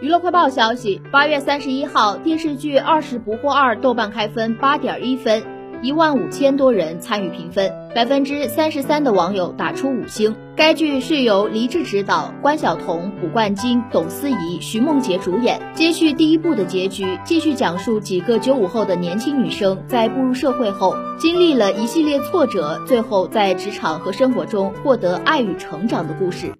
娱乐快报消息：八月三十一号，电视剧《二十不惑二》豆瓣开分八点一分，一万五千多人参与评分，百分之三十三的网友打出五星。该剧是由黎志执导，关晓彤、古冠今、董思怡、徐梦洁主演，接续第一部的结局，继续讲述几个九五后的年轻女生在步入社会后，经历了一系列挫折，最后在职场和生活中获得爱与成长的故事。